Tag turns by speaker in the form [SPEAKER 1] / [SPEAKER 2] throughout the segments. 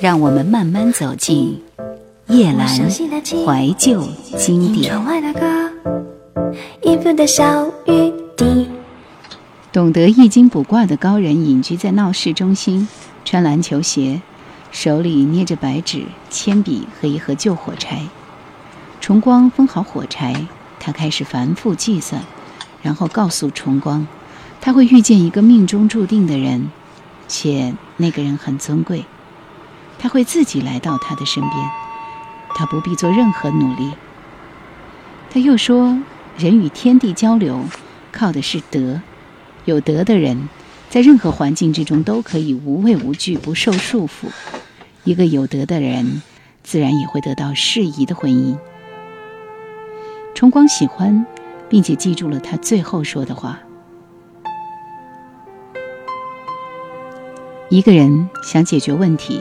[SPEAKER 1] 让我们慢慢走进夜阑怀旧经典。懂得易经卜卦的高人隐居在闹市中心，穿篮球鞋，手里捏着白纸、铅笔和一盒旧火柴。重光封好火柴，他开始繁复计算，然后告诉重光，他会遇见一个命中注定的人，且那个人很尊贵。他会自己来到他的身边，他不必做任何努力。他又说，人与天地交流，靠的是德。有德的人，在任何环境之中都可以无畏无惧，不受束缚。一个有德的人，自然也会得到适宜的婚姻。崇光喜欢，并且记住了他最后说的话：一个人想解决问题。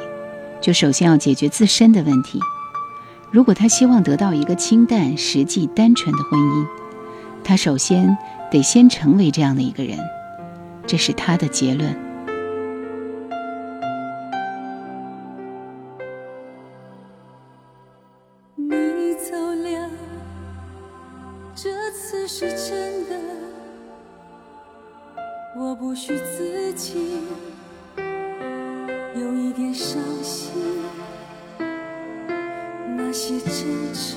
[SPEAKER 1] 就首先要解决自身的问题。如果他希望得到一个清淡、实际、单纯的婚姻，他首先得先成为这样的一个人。这是他的结论。
[SPEAKER 2] 你走了，这次是真的，我不许自己。也伤心，那些真挚，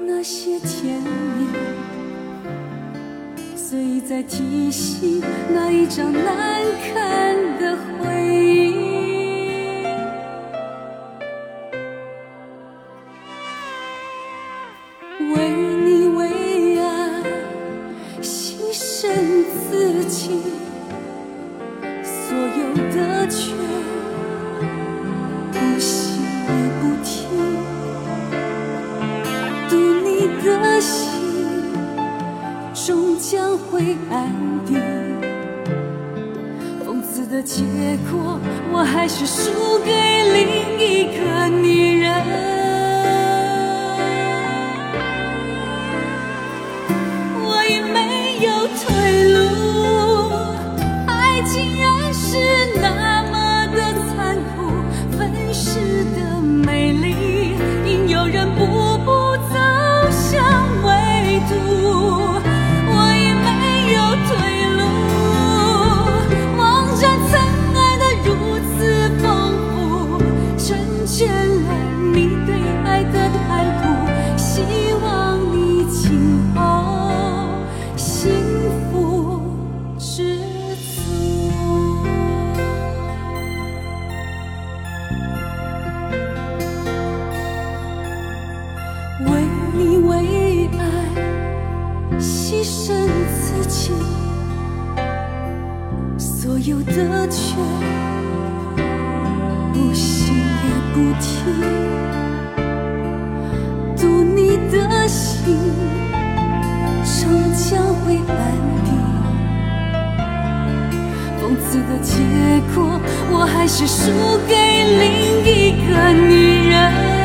[SPEAKER 2] 那些甜蜜，随在提醒那一张难看的回结果，我还是输给另一个女人。的结果，我还是输给另一个女人。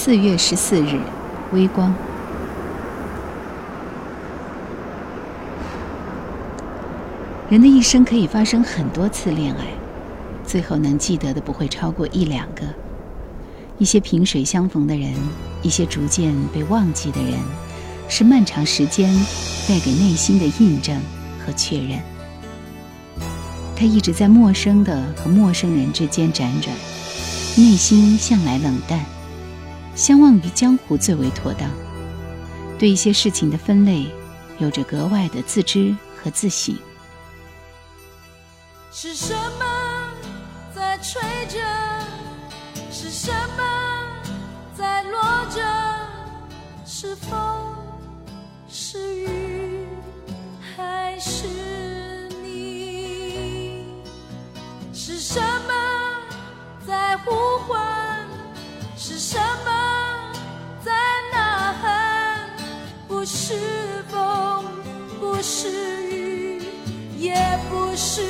[SPEAKER 1] 四月十四日，微光。人的一生可以发生很多次恋爱，最后能记得的不会超过一两个。一些萍水相逢的人，一些逐渐被忘记的人，是漫长时间带给内心的印证和确认。他一直在陌生的和陌生人之间辗转，内心向来冷淡，相忘于江湖最为妥当。对一些事情的分类，有着格外的自知和自省。
[SPEAKER 2] 是什么在吹着？是什么在落着？是风，是雨，还是你？是什么在呼唤？是什么是风，不是雨，也不是。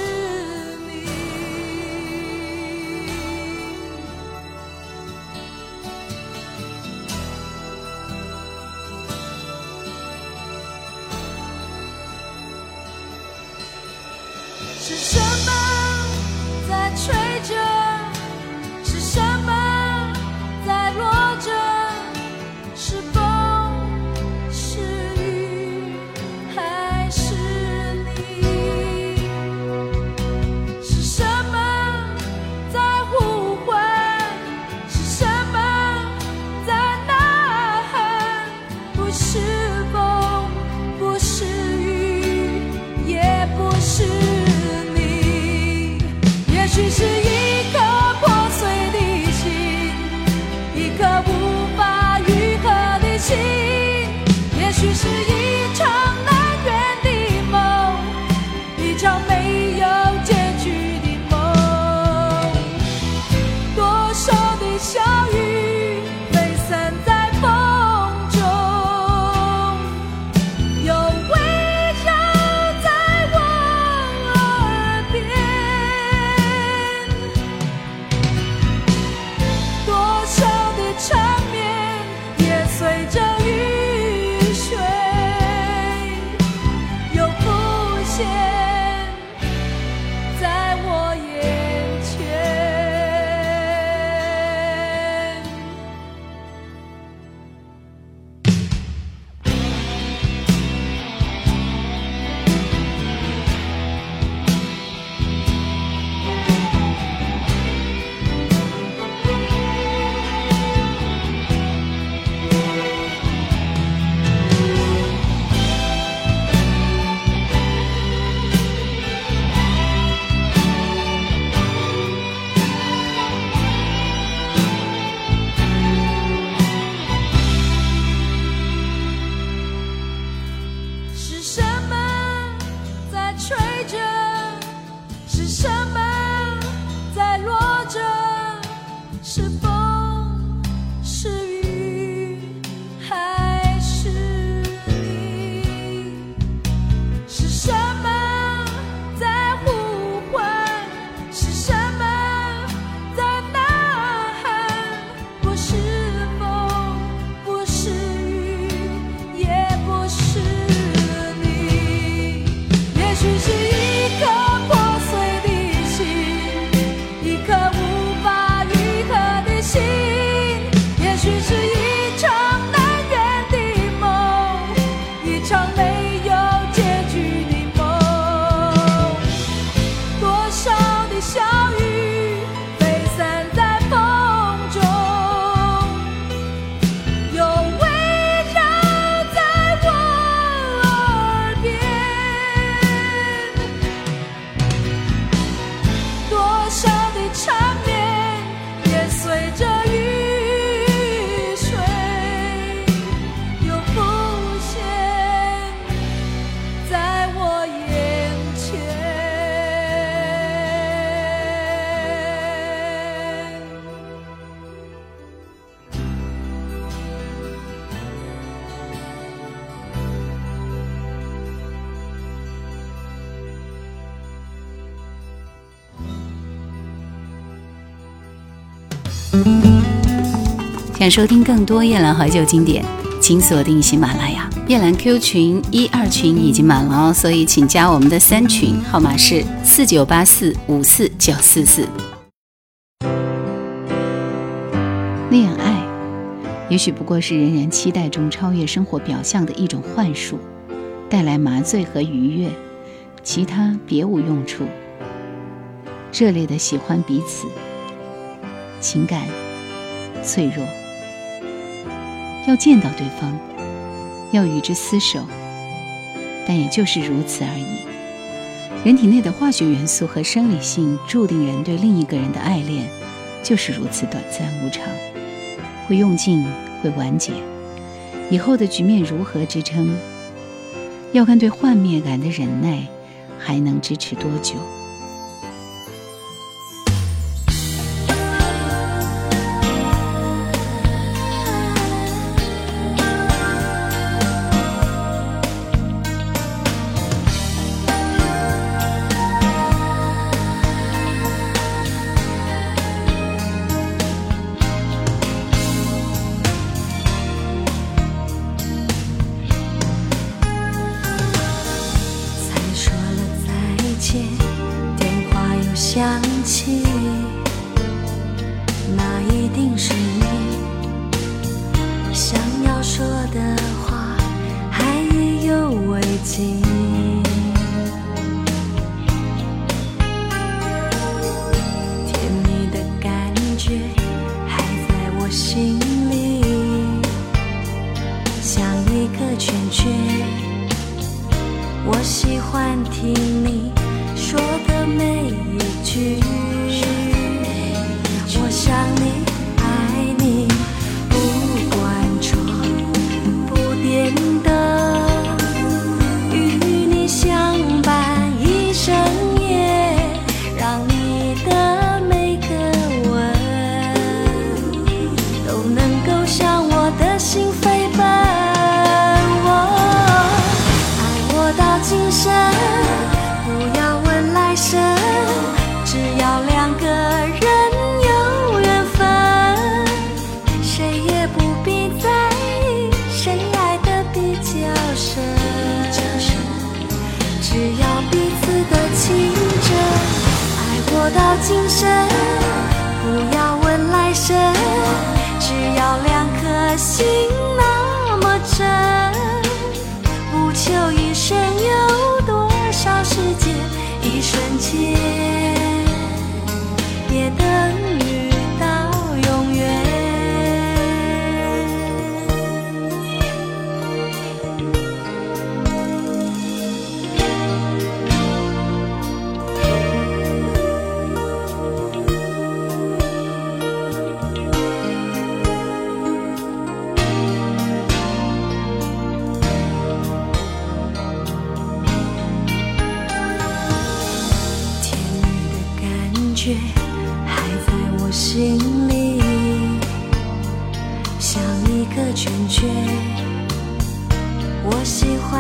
[SPEAKER 1] 想收听更多夜兰怀旧经典，请锁定喜马拉雅。夜兰 Q 群一二群已经满了哦，所以请加我们的三群，号码是四九八四五四九四四。恋爱，也许不过是人人期待中超越生活表象的一种幻术，带来麻醉和愉悦，其他别无用处。热烈的喜欢彼此，情感脆弱。要见到对方，要与之厮守，但也就是如此而已。人体内的化学元素和生理性注定人对另一个人的爱恋就是如此短暂无常，会用尽，会完结。以后的局面如何支撑，要看对幻灭感的忍耐还能支持多久。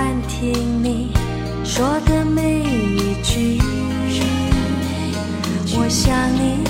[SPEAKER 3] 想听你说的每一句。我想你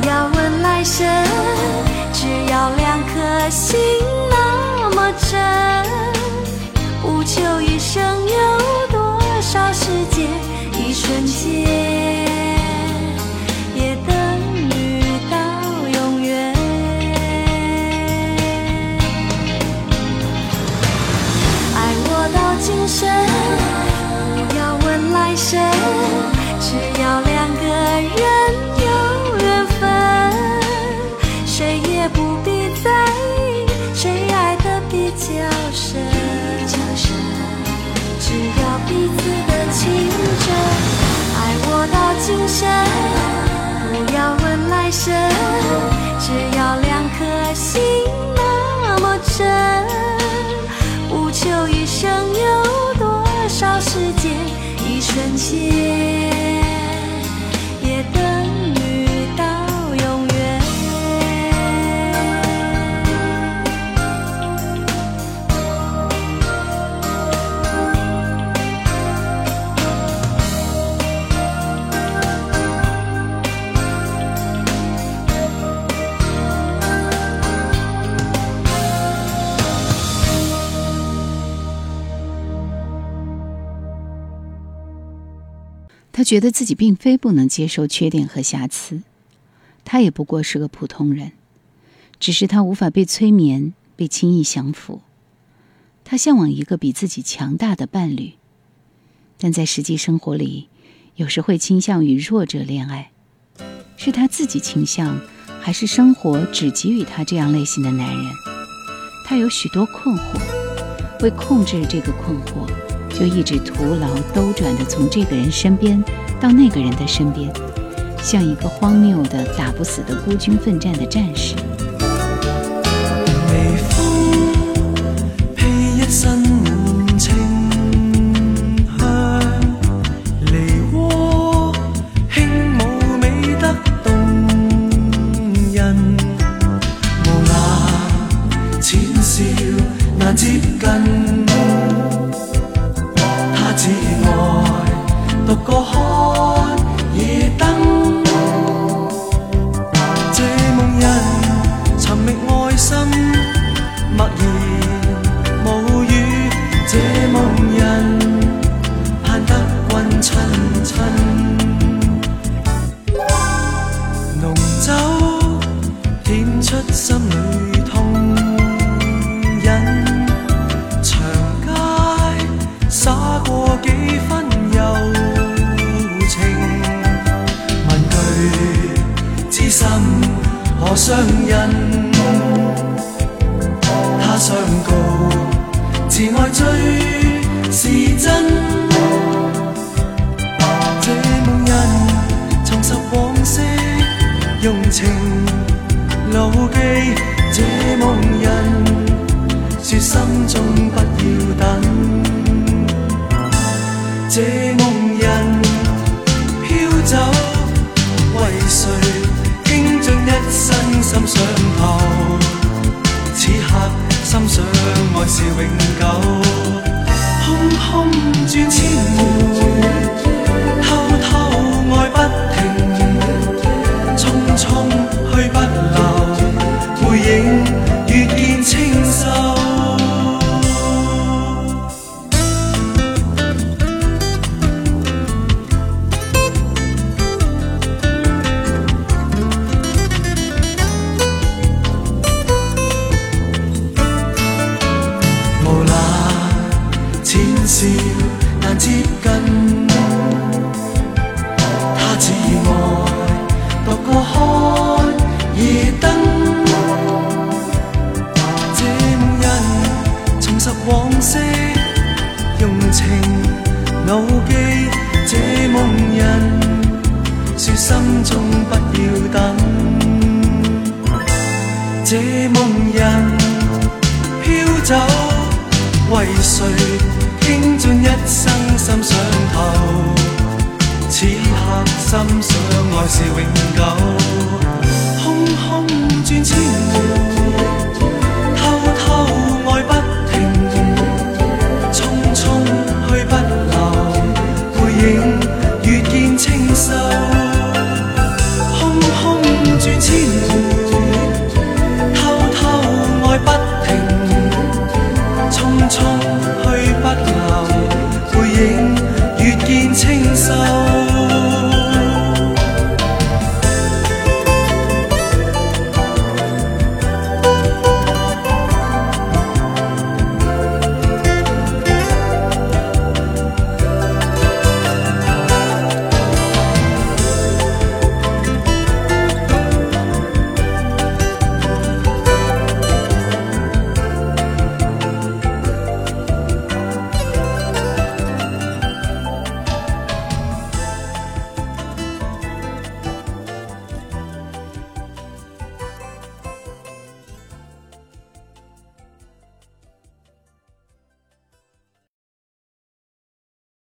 [SPEAKER 3] 不要问来生，只要两颗心那么真，不求一生有多少时间，一瞬间。深，只要两颗心那么真，不求一生有多少时间，一瞬间。
[SPEAKER 1] 他觉得自己并非不能接受缺点和瑕疵，他也不过是个普通人，只是他无法被催眠，被轻易降服。他向往一个比自己强大的伴侣，但在实际生活里，有时会倾向于弱者恋爱。是他自己倾向，还是生活只给予他这样类型的男人？他有许多困惑，为控制这个困惑。就一直徒劳兜转的从这个人身边到那个人的身边，像一个荒谬的打不死的孤军奋战的战士。
[SPEAKER 4] 用情牢记，这梦人。说心中不要等，这梦人飘走，为谁倾尽一生心上头？此刻心想爱是永久，空空转倾尽一生心上頭？此刻心想爱是永久，空空转千回。